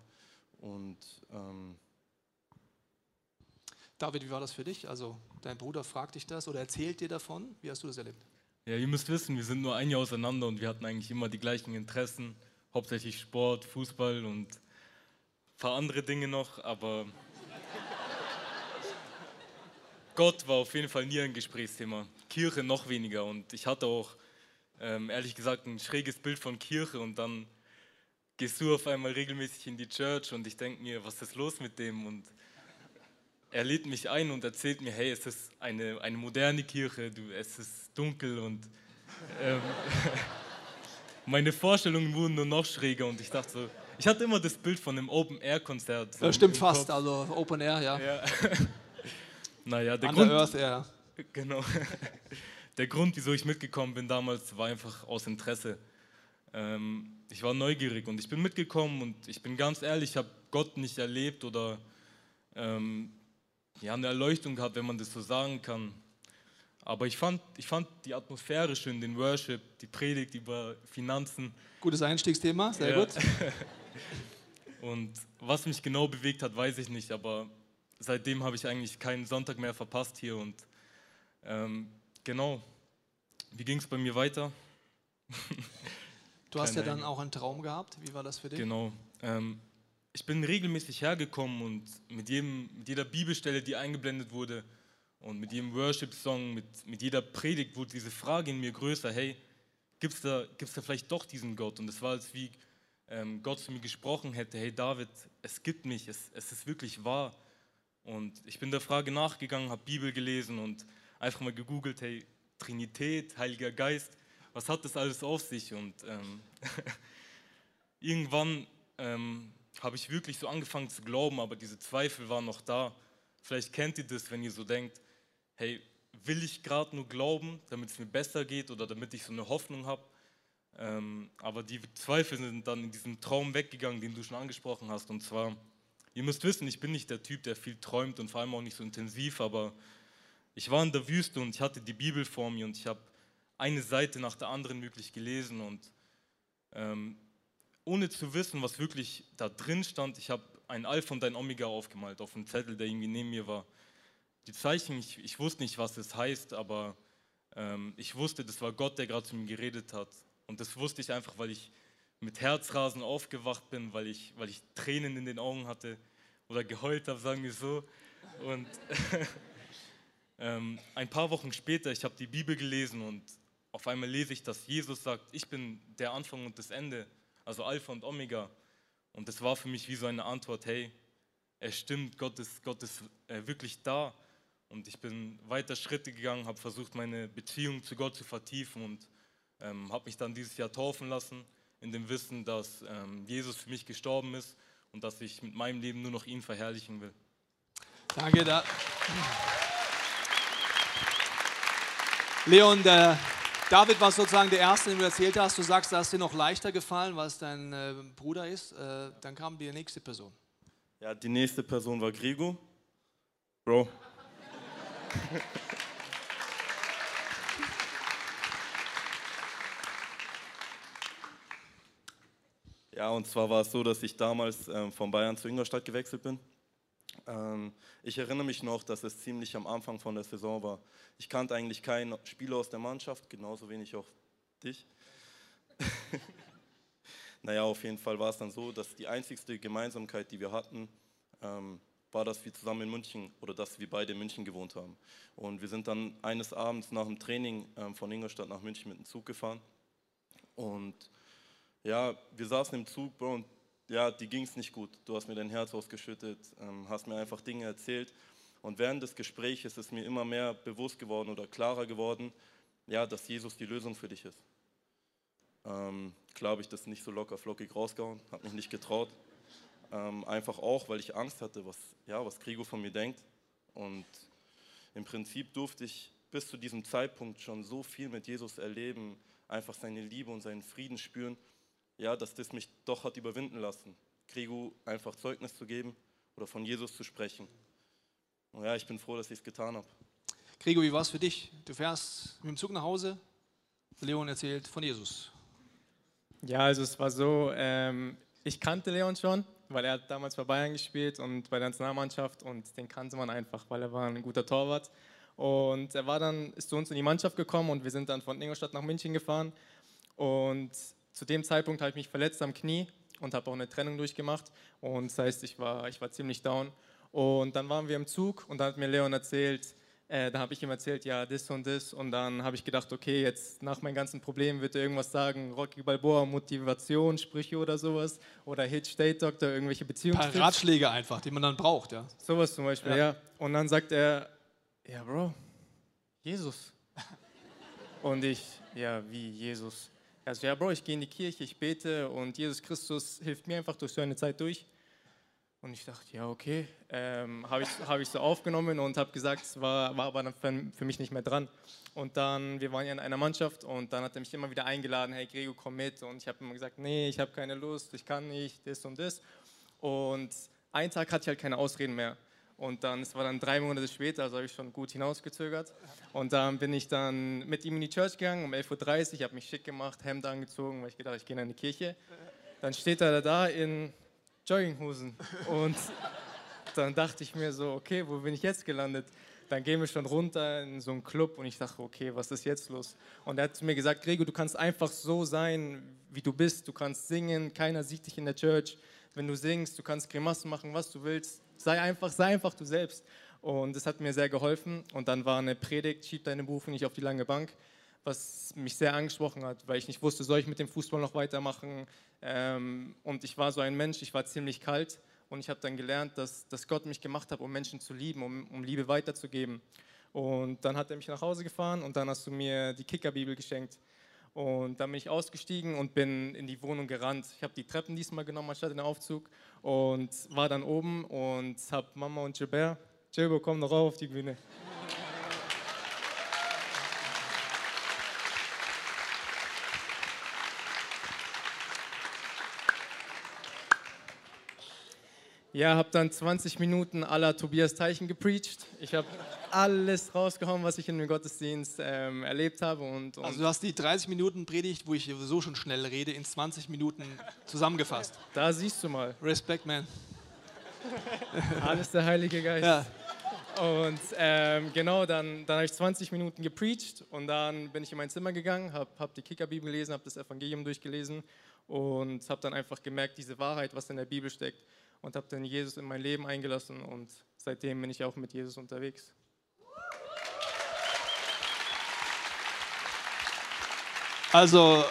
Und ähm, David, wie war das für dich? Also dein Bruder fragt dich das oder erzählt dir davon. Wie hast du das erlebt? Ja, ihr müsst wissen, wir sind nur ein Jahr auseinander und wir hatten eigentlich immer die gleichen Interessen, hauptsächlich Sport, Fußball und ein paar andere Dinge noch, aber Gott war auf jeden Fall nie ein Gesprächsthema. Kirche noch weniger und ich hatte auch ähm, ehrlich gesagt ein schräges Bild von Kirche und dann gehst du auf einmal regelmäßig in die Church und ich denke mir, was ist los mit dem? Und er lädt mich ein und erzählt mir, hey, es ist eine, eine moderne Kirche, du, es ist dunkel und ähm, meine Vorstellungen wurden nur noch schräger und ich dachte so, ich hatte immer das Bild von einem Open-Air-Konzert. So das stimmt fast, Kopf. also Open Air, ja. ja. naja, der Under Grund, Earth, ja. Genau. Der Grund, wieso ich mitgekommen bin damals, war einfach aus Interesse. Ähm, ich war neugierig und ich bin mitgekommen und ich bin ganz ehrlich, ich habe Gott nicht erlebt oder ähm, ja, eine Erleuchtung gehabt, wenn man das so sagen kann. Aber ich fand, ich fand die Atmosphäre schön, den Worship, die Predigt über Finanzen. Gutes Einstiegsthema, sehr ja. gut. Und was mich genau bewegt hat, weiß ich nicht, aber seitdem habe ich eigentlich keinen Sonntag mehr verpasst hier. Und ähm, genau, wie ging es bei mir weiter? du hast ja dann auch einen Traum gehabt. Wie war das für dich? Genau. Ähm, ich bin regelmäßig hergekommen und mit, jedem, mit jeder Bibelstelle, die eingeblendet wurde und mit jedem Worship-Song, mit, mit jeder Predigt wurde diese Frage in mir größer, hey, gibt es da, gibt's da vielleicht doch diesen Gott? Und es war, als wie ähm, Gott zu mir gesprochen hätte, hey David, es gibt mich, es, es ist wirklich wahr. Und ich bin der Frage nachgegangen, habe Bibel gelesen und einfach mal gegoogelt, hey, Trinität, Heiliger Geist, was hat das alles auf sich? Und ähm, irgendwann ähm, habe ich wirklich so angefangen zu glauben, aber diese Zweifel waren noch da. Vielleicht kennt ihr das, wenn ihr so denkt, hey, will ich gerade nur glauben, damit es mir besser geht oder damit ich so eine Hoffnung habe. Ähm, aber die Zweifel sind dann in diesem Traum weggegangen, den du schon angesprochen hast. Und zwar, ihr müsst wissen, ich bin nicht der Typ, der viel träumt und vor allem auch nicht so intensiv, aber ich war in der Wüste und ich hatte die Bibel vor mir und ich habe eine Seite nach der anderen wirklich gelesen und ähm, ohne zu wissen, was wirklich da drin stand, ich habe ein Alpha und ein Omega aufgemalt auf einem Zettel, der irgendwie neben mir war. Die Zeichen, ich, ich wusste nicht, was es heißt, aber ähm, ich wusste, das war Gott, der gerade zu mir geredet hat. Und das wusste ich einfach, weil ich mit Herzrasen aufgewacht bin, weil ich, weil ich Tränen in den Augen hatte oder geheult habe, sagen wir so. Und ähm, ein paar Wochen später, ich habe die Bibel gelesen und auf einmal lese ich, dass Jesus sagt, ich bin der Anfang und das Ende also Alpha und Omega. Und das war für mich wie so eine Antwort, hey, es stimmt, Gott ist, Gott ist äh, wirklich da. Und ich bin weiter Schritte gegangen, habe versucht, meine Beziehung zu Gott zu vertiefen und ähm, habe mich dann dieses Jahr taufen lassen, in dem Wissen, dass ähm, Jesus für mich gestorben ist und dass ich mit meinem Leben nur noch ihn verherrlichen will. Danke. Da. Leon, der David war sozusagen der Erste, den du erzählt hast. Du sagst, da ist dir noch leichter gefallen, weil es dein äh, Bruder ist. Äh, dann kam die nächste Person. Ja, die nächste Person war Grigo. Bro. Ja, und zwar war es so, dass ich damals ähm, von Bayern zu Ingolstadt gewechselt bin. Ähm, ich erinnere mich noch, dass es ziemlich am Anfang von der Saison war. Ich kannte eigentlich keinen Spieler aus der Mannschaft, genauso wenig auch dich. naja, auf jeden Fall war es dann so, dass die einzigste Gemeinsamkeit, die wir hatten, ähm, war, dass wir zusammen in München oder dass wir beide in München gewohnt haben. Und wir sind dann eines Abends nach dem Training ähm, von Ingolstadt nach München mit dem Zug gefahren. Und ja, wir saßen im Zug, Bro, und ja, die ging es nicht gut. Du hast mir dein Herz ausgeschüttet, ähm, hast mir einfach Dinge erzählt. Und während des Gesprächs ist mir immer mehr bewusst geworden oder klarer geworden, ja, dass Jesus die Lösung für dich ist. Ähm, klar habe ich das nicht so locker flockig rausgehauen, habe mich nicht getraut. Ähm, einfach auch, weil ich Angst hatte, was, ja, was Krigo von mir denkt. Und im Prinzip durfte ich bis zu diesem Zeitpunkt schon so viel mit Jesus erleben, einfach seine Liebe und seinen Frieden spüren, ja, dass das mich doch hat überwinden lassen, Krigo einfach Zeugnis zu geben oder von Jesus zu sprechen. Und ja, ich bin froh, dass ich es getan habe. Gregor, wie war es für dich? Du fährst mit dem Zug nach Hause, Leon erzählt von Jesus. Ja, also es war so, ähm, ich kannte Leon schon, weil er hat damals bei Bayern gespielt und bei der Nationalmannschaft und den kannte man einfach, weil er war ein guter Torwart. Und er war dann, ist zu uns in die Mannschaft gekommen und wir sind dann von Ingolstadt nach München gefahren. Und zu dem Zeitpunkt habe ich mich verletzt am Knie und habe auch eine Trennung durchgemacht. Und das heißt, ich war, ich war ziemlich down. Und dann waren wir im Zug und dann hat mir Leon erzählt, äh, da habe ich ihm erzählt, ja, das und das. Und dann habe ich gedacht, okay, jetzt nach meinen ganzen Problemen wird er irgendwas sagen, Rocky Balboa, Motivation, Sprüche oder sowas. Oder Hit State Doctor, irgendwelche Beziehungen. Ein paar Ratschläge einfach, die man dann braucht, ja. Sowas zum Beispiel, ja. ja. Und dann sagt er, ja, Bro, Jesus. und ich, ja, wie Jesus? Sagt, ja, Bro, ich gehe in die Kirche, ich bete und Jesus Christus hilft mir einfach durch so eine Zeit durch. Und ich dachte, ja, okay. Ähm, habe ich, hab ich so aufgenommen und habe gesagt, es war, war aber dann für mich nicht mehr dran. Und dann, wir waren ja in einer Mannschaft und dann hat er mich immer wieder eingeladen, hey Gregor, komm mit. Und ich habe immer gesagt, nee, ich habe keine Lust, ich kann nicht, das und das. Und einen Tag hatte ich halt keine Ausreden mehr. Und dann, es war dann drei Monate später, also habe ich schon gut hinausgezögert. Und dann bin ich dann mit ihm in die Church gegangen um 11.30 Uhr, habe mich schick gemacht, Hemd angezogen, weil ich gedacht, ich gehe in die Kirche. Dann steht er da in Jogginghosen. Und dann dachte ich mir so, okay, wo bin ich jetzt gelandet? Dann gehen wir schon runter in so einen Club und ich dachte, okay, was ist jetzt los? Und er hat zu mir gesagt, Gregor, du kannst einfach so sein, wie du bist. Du kannst singen, keiner sieht dich in der Church. Wenn du singst, du kannst Grimassen machen, was du willst. Sei einfach, sei einfach du selbst. Und das hat mir sehr geholfen. Und dann war eine Predigt, schieb deine Berufung nicht auf die lange Bank was mich sehr angesprochen hat, weil ich nicht wusste, soll ich mit dem Fußball noch weitermachen. Ähm, und ich war so ein Mensch, ich war ziemlich kalt und ich habe dann gelernt, dass, dass Gott mich gemacht hat, um Menschen zu lieben, um, um Liebe weiterzugeben. Und dann hat er mich nach Hause gefahren und dann hast du mir die Kickerbibel geschenkt. Und dann bin ich ausgestiegen und bin in die Wohnung gerannt. Ich habe die Treppen diesmal genommen anstatt den Aufzug und war dann oben und habe Mama und Gilbert, Gilbert, komm noch rauf auf die Bühne. Ja, habe dann 20 Minuten aller Tobias Teichen gepreacht. Ich habe alles rausgehauen, was ich in dem Gottesdienst ähm, erlebt habe. Und, und also du hast die 30 Minuten Predigt, wo ich sowieso schon schnell rede, in 20 Minuten zusammengefasst. Da siehst du mal. Respect, man. Alles der Heilige Geist. Ja. Und ähm, genau, dann, dann habe ich 20 Minuten gepreacht und dann bin ich in mein Zimmer gegangen, habe hab die Kickerbibel gelesen, habe das Evangelium durchgelesen und habe dann einfach gemerkt, diese Wahrheit, was in der Bibel steckt, und habe dann Jesus in mein Leben eingelassen und seitdem bin ich auch mit Jesus unterwegs. Also,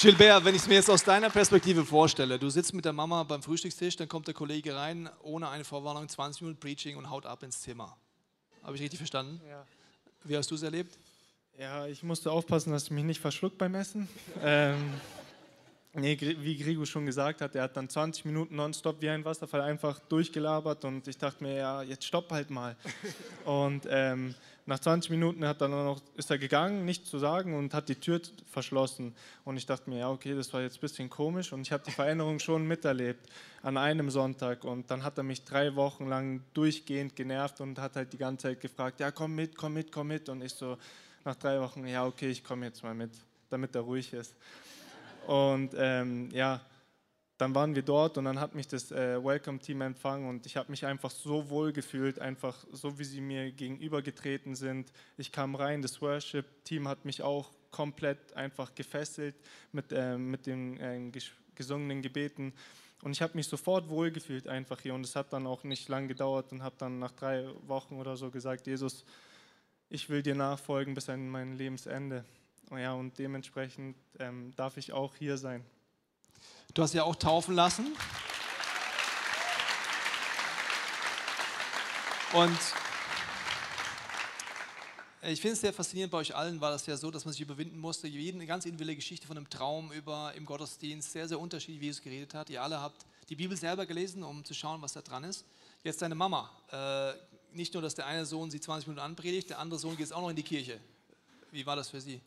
Gilbert, wenn ich es mir jetzt aus deiner Perspektive vorstelle, du sitzt mit der Mama beim Frühstückstisch, dann kommt der Kollege rein, ohne eine Vorwarnung, 20 Minuten Preaching und haut ab ins Zimmer. Habe ich richtig verstanden? Ja. Wie hast du es erlebt? Ja, ich musste aufpassen, dass ich mich nicht verschluckt beim Essen. ähm, Nee, wie Gregor schon gesagt hat, er hat dann 20 Minuten nonstop wie ein Wasserfall einfach durchgelabert und ich dachte mir, ja, jetzt stopp halt mal. und ähm, nach 20 Minuten hat dann noch, ist er gegangen, nichts zu sagen und hat die Tür verschlossen. Und ich dachte mir, ja, okay, das war jetzt ein bisschen komisch und ich habe die Veränderung schon miterlebt an einem Sonntag. Und dann hat er mich drei Wochen lang durchgehend genervt und hat halt die ganze Zeit gefragt, ja, komm mit, komm mit, komm mit. Und ich so nach drei Wochen, ja, okay, ich komme jetzt mal mit, damit er ruhig ist. Und ähm, ja, dann waren wir dort und dann hat mich das äh, Welcome-Team empfangen und ich habe mich einfach so wohl gefühlt, einfach so wie sie mir gegenübergetreten sind. Ich kam rein, das Worship-Team hat mich auch komplett einfach gefesselt mit, äh, mit den äh, gesungenen Gebeten. Und ich habe mich sofort wohlgefühlt einfach hier und es hat dann auch nicht lang gedauert und habe dann nach drei Wochen oder so gesagt, Jesus, ich will dir nachfolgen bis an mein Lebensende. Ja, und dementsprechend ähm, darf ich auch hier sein. Du hast ja auch taufen lassen. Und ich finde es sehr faszinierend bei euch allen, war das ja so, dass man sich überwinden musste. Jede ganz individuelle Geschichte von einem Traum über im Gottesdienst, sehr, sehr unterschiedlich, wie Jesus geredet hat. Ihr alle habt die Bibel selber gelesen, um zu schauen, was da dran ist. Jetzt deine Mama. Äh, nicht nur, dass der eine Sohn sie 20 Minuten anpredigt, der andere Sohn geht jetzt auch noch in die Kirche. Wie war das für Sie?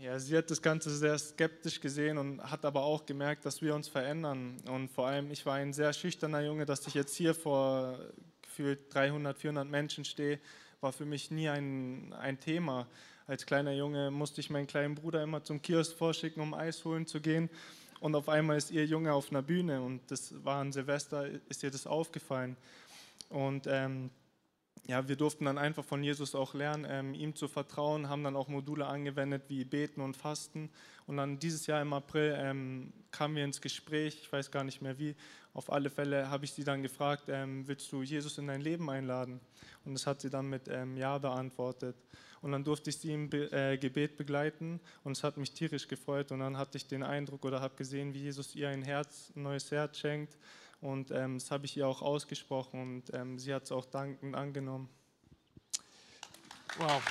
Ja, sie hat das Ganze sehr skeptisch gesehen und hat aber auch gemerkt, dass wir uns verändern. Und vor allem, ich war ein sehr schüchterner Junge, dass ich jetzt hier vor gefühlt 300, 400 Menschen stehe, war für mich nie ein, ein Thema. Als kleiner Junge musste ich meinen kleinen Bruder immer zum Kiosk vorschicken, um Eis holen zu gehen. Und auf einmal ist ihr Junge auf einer Bühne und das war an Silvester, ist ihr das aufgefallen. Und ähm, ja, wir durften dann einfach von Jesus auch lernen, ähm, ihm zu vertrauen, haben dann auch Module angewendet wie Beten und Fasten. Und dann dieses Jahr im April ähm, kamen wir ins Gespräch, ich weiß gar nicht mehr wie. Auf alle Fälle habe ich sie dann gefragt, ähm, willst du Jesus in dein Leben einladen? Und das hat sie dann mit ähm, Ja beantwortet. Und dann durfte ich sie im Be äh, Gebet begleiten und es hat mich tierisch gefreut. Und dann hatte ich den Eindruck oder habe gesehen, wie Jesus ihr ein Herz, ein neues Herz schenkt und ähm, das habe ich ihr auch ausgesprochen und ähm, sie hat es auch dankend angenommen. Wow.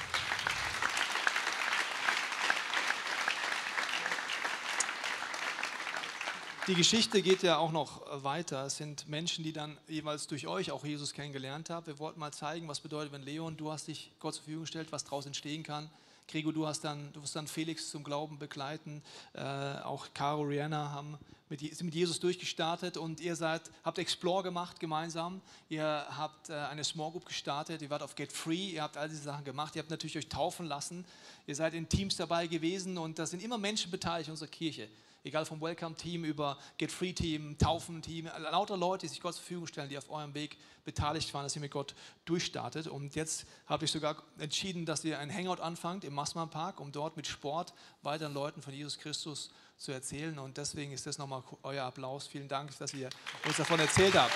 Die Geschichte geht ja auch noch weiter. Es sind Menschen, die dann jeweils durch euch auch Jesus kennengelernt haben. Wir wollten mal zeigen, was bedeutet, wenn Leon, du hast dich Gott zur Verfügung gestellt, was daraus entstehen kann. Gregor, du, hast dann, du wirst dann Felix zum Glauben begleiten. Äh, auch Caro, Rihanna haben mit, sind mit Jesus durchgestartet und ihr seid, habt Explore gemacht gemeinsam. Ihr habt äh, eine Small Group gestartet. Ihr wart auf Get Free. Ihr habt all diese Sachen gemacht. Ihr habt natürlich euch taufen lassen. Ihr seid in Teams dabei gewesen und da sind immer Menschen beteiligt in unserer Kirche egal vom Welcome-Team über Get Free-Team, Taufen-Team, lauter Leute, die sich Gott zur Verfügung stellen, die auf eurem Weg beteiligt waren, dass ihr mit Gott durchstartet. Und jetzt habe ich sogar entschieden, dass ihr ein Hangout anfangt im Massmann Park, um dort mit Sport weiteren Leuten von Jesus Christus zu erzählen. Und deswegen ist das nochmal euer Applaus. Vielen Dank, dass ihr uns davon erzählt habt.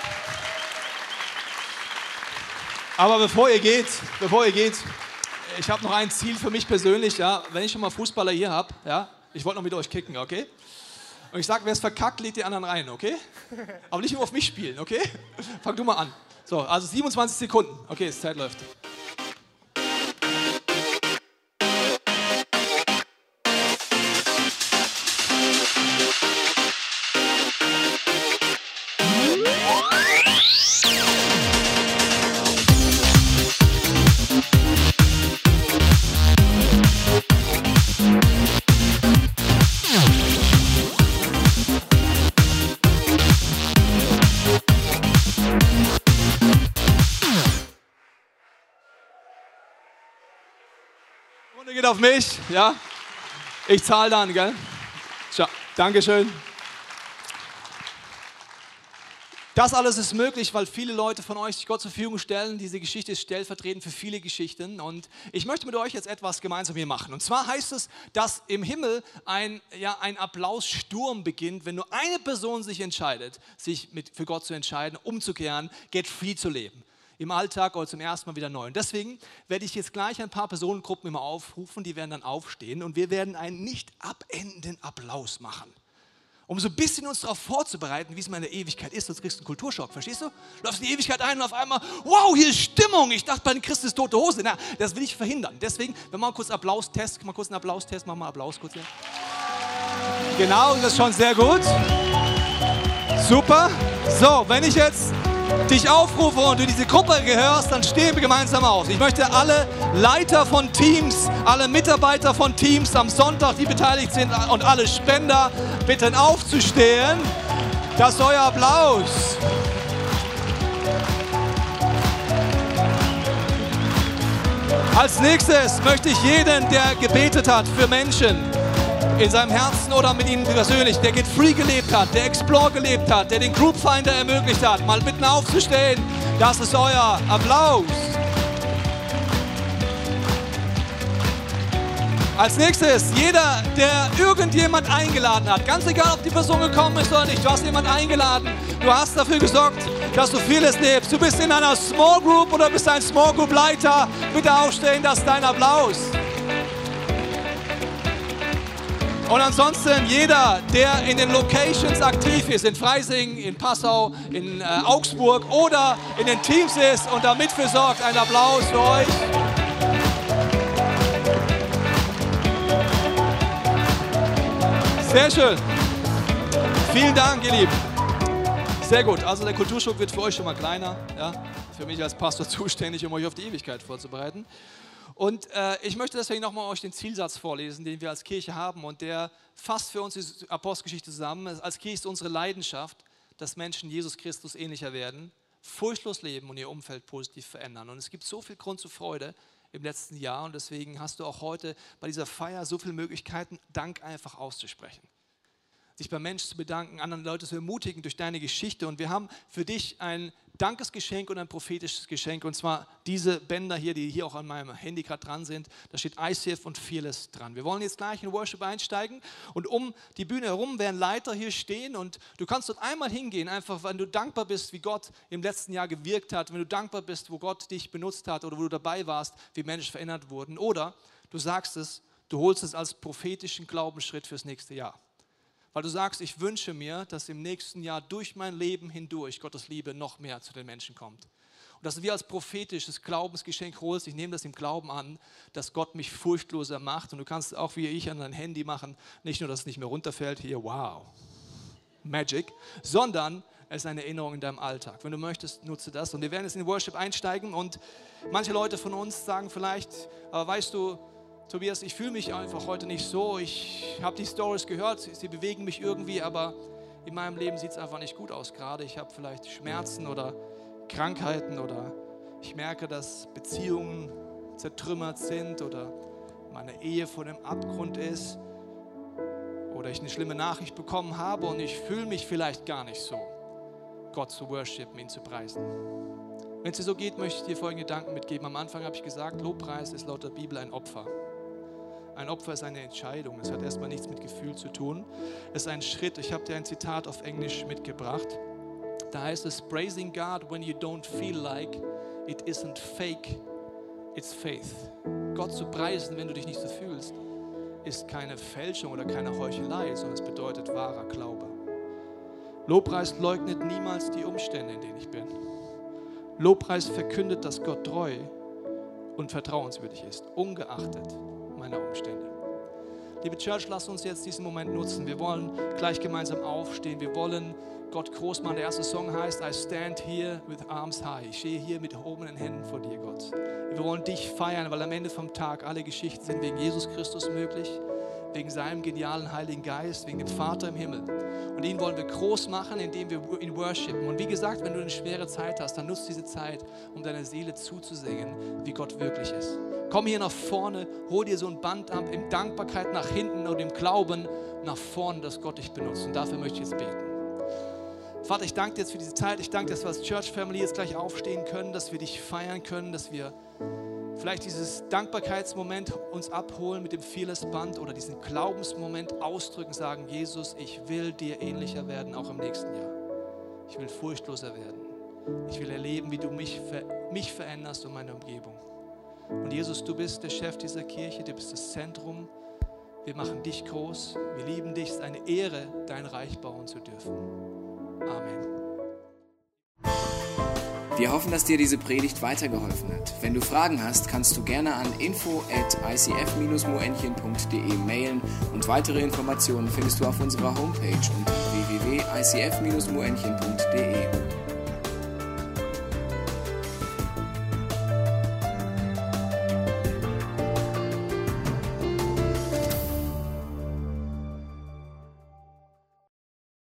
Aber bevor ihr geht, bevor ihr geht, ich habe noch ein Ziel für mich persönlich. Ja, wenn ich schon mal Fußballer hier habe, ja, ich wollte noch mit euch kicken, okay? Und ich sage, wer es verkackt, legt die anderen rein, okay? Aber nicht nur auf mich spielen, okay? Fang du mal an. So, also 27 Sekunden. Okay, die Zeit läuft. Auf mich, ja? Ich zahle dann, gell? Ciao. Dankeschön. Das alles ist möglich, weil viele Leute von euch sich Gott zur Verfügung stellen. Diese Geschichte ist stellvertretend für viele Geschichten. Und ich möchte mit euch jetzt etwas gemeinsam hier machen. Und zwar heißt es, dass im Himmel ein, ja, ein Applaussturm beginnt, wenn nur eine Person sich entscheidet, sich mit, für Gott zu entscheiden, umzukehren, get free zu leben im Alltag oder zum ersten Mal wieder neu. Und deswegen werde ich jetzt gleich ein paar Personengruppen immer aufrufen, die werden dann aufstehen und wir werden einen nicht abendenden Applaus machen. Um so ein bisschen uns darauf vorzubereiten, wie es mal in der Ewigkeit ist, sonst kriegst du einen Kulturschock, verstehst du? Du läufst in die Ewigkeit ein und auf einmal, wow, hier ist Stimmung. Ich dachte, bei den Christen ist tote Hose. Na, das will ich verhindern. Deswegen, wenn wir mal kurz Applaustest, mal kurz einen Applaustest, machen wir Applaus kurz hier. Genau, das ist schon sehr gut. Super. So, wenn ich jetzt dich aufrufe und du diese Gruppe gehörst, dann stehen wir gemeinsam auf. Ich möchte alle Leiter von Teams, alle Mitarbeiter von Teams am Sonntag, die beteiligt sind und alle Spender bitten aufzustehen. Das ist euer Applaus. Als nächstes möchte ich jeden, der gebetet hat für Menschen, in seinem Herzen oder mit ihnen persönlich, der Get Free gelebt hat, der Explore gelebt hat, der den Group Finder ermöglicht hat, mal mitten aufzustehen. Das ist euer Applaus. Als nächstes, jeder, der irgendjemand eingeladen hat, ganz egal, ob die Person gekommen ist oder nicht, du hast jemand eingeladen, du hast dafür gesorgt, dass du vieles lebst. Du bist in einer Small Group oder bist ein Small Group Leiter, bitte aufstehen, das ist dein Applaus. Und ansonsten jeder, der in den Locations aktiv ist, in Freising, in Passau, in äh, Augsburg oder in den Teams ist und da mitführ sorgt, ein Applaus für euch. Sehr schön. Vielen Dank, ihr Lieben. Sehr gut. Also der Kulturschock wird für euch schon mal kleiner. Ja? Für mich als Pastor zuständig, um euch auf die Ewigkeit vorzubereiten. Und äh, ich möchte deswegen nochmal euch den Zielsatz vorlesen, den wir als Kirche haben und der fasst für uns die Apostelgeschichte zusammen. Als Kirche ist unsere Leidenschaft, dass Menschen Jesus Christus ähnlicher werden, furchtlos leben und ihr Umfeld positiv verändern. Und es gibt so viel Grund zur Freude im letzten Jahr und deswegen hast du auch heute bei dieser Feier so viele Möglichkeiten, Dank einfach auszusprechen. Sich beim Menschen zu bedanken, anderen Leute zu ermutigen durch deine Geschichte. Und wir haben für dich ein Dankesgeschenk und ein prophetisches Geschenk. Und zwar diese Bänder hier, die hier auch an meinem Handy gerade dran sind. Da steht ICF und Fearless dran. Wir wollen jetzt gleich in Worship einsteigen. Und um die Bühne herum werden Leiter hier stehen. Und du kannst dort einmal hingehen, einfach wenn du dankbar bist, wie Gott im letzten Jahr gewirkt hat. Wenn du dankbar bist, wo Gott dich benutzt hat oder wo du dabei warst, wie Menschen verändert wurden. Oder du sagst es, du holst es als prophetischen Glaubensschritt fürs nächste Jahr. Weil du sagst, ich wünsche mir, dass im nächsten Jahr durch mein Leben hindurch Gottes Liebe noch mehr zu den Menschen kommt. Und dass wir als prophetisches Glaubensgeschenk holst, ich nehme das im Glauben an, dass Gott mich furchtloser macht. Und du kannst auch wie ich an dein Handy machen, nicht nur, dass es nicht mehr runterfällt, hier, wow, Magic, sondern es ist eine Erinnerung in deinem Alltag. Wenn du möchtest, nutze das. Und wir werden jetzt in den Worship einsteigen. Und manche Leute von uns sagen vielleicht, aber weißt du, Tobias, ich fühle mich einfach heute nicht so. Ich habe die Stories gehört, sie bewegen mich irgendwie, aber in meinem Leben sieht es einfach nicht gut aus gerade. Ich habe vielleicht Schmerzen oder Krankheiten oder ich merke, dass Beziehungen zertrümmert sind oder meine Ehe vor dem Abgrund ist oder ich eine schlimme Nachricht bekommen habe und ich fühle mich vielleicht gar nicht so, Gott zu worshipen, ihn zu preisen. Wenn es dir so geht, möchte ich dir folgende Gedanken mitgeben. Am Anfang habe ich gesagt, Lobpreis ist laut der Bibel ein Opfer. Ein Opfer ist eine Entscheidung. Es hat erstmal nichts mit Gefühl zu tun. Es ist ein Schritt. Ich habe dir ein Zitat auf Englisch mitgebracht. Da heißt es, Praising God when you don't feel like it isn't fake, it's faith. Gott zu preisen, wenn du dich nicht so fühlst, ist keine Fälschung oder keine Heuchelei, sondern es bedeutet wahrer Glaube. Lobpreis leugnet niemals die Umstände, in denen ich bin. Lobpreis verkündet, dass Gott treu und vertrauenswürdig ist, ungeachtet meiner Umstände. Liebe Church, lass uns jetzt diesen Moment nutzen. Wir wollen gleich gemeinsam aufstehen. Wir wollen Gott groß machen. Der erste Song heißt I stand here with arms high. Ich stehe hier mit erhobenen Händen vor dir, Gott. Wir wollen dich feiern, weil am Ende vom Tag alle Geschichten sind wegen Jesus Christus möglich wegen seinem genialen Heiligen Geist, wegen dem Vater im Himmel. Und ihn wollen wir groß machen, indem wir ihn worshipen. Und wie gesagt, wenn du eine schwere Zeit hast, dann nutzt diese Zeit, um deiner Seele zuzusingen, wie Gott wirklich ist. Komm hier nach vorne, hol dir so ein Band ab, in Dankbarkeit nach hinten und im Glauben nach vorne, dass Gott dich benutzt. Und dafür möchte ich jetzt beten. Vater, ich danke dir jetzt für diese Zeit. Ich danke dass wir als Church Family jetzt gleich aufstehen können, dass wir dich feiern können, dass wir vielleicht dieses Dankbarkeitsmoment uns abholen mit dem Fearless Band oder diesen Glaubensmoment ausdrücken, sagen, Jesus, ich will dir ähnlicher werden, auch im nächsten Jahr. Ich will furchtloser werden. Ich will erleben, wie du mich, mich veränderst und meine Umgebung. Und Jesus, du bist der Chef dieser Kirche, du bist das Zentrum. Wir machen dich groß. Wir lieben dich. Es ist eine Ehre, dein Reich bauen zu dürfen. Amen. Wir hoffen, dass dir diese Predigt weitergeholfen hat. Wenn du Fragen hast, kannst du gerne an info at icf-moenchen.de mailen und weitere Informationen findest du auf unserer Homepage unter www.icf-moenchen.de.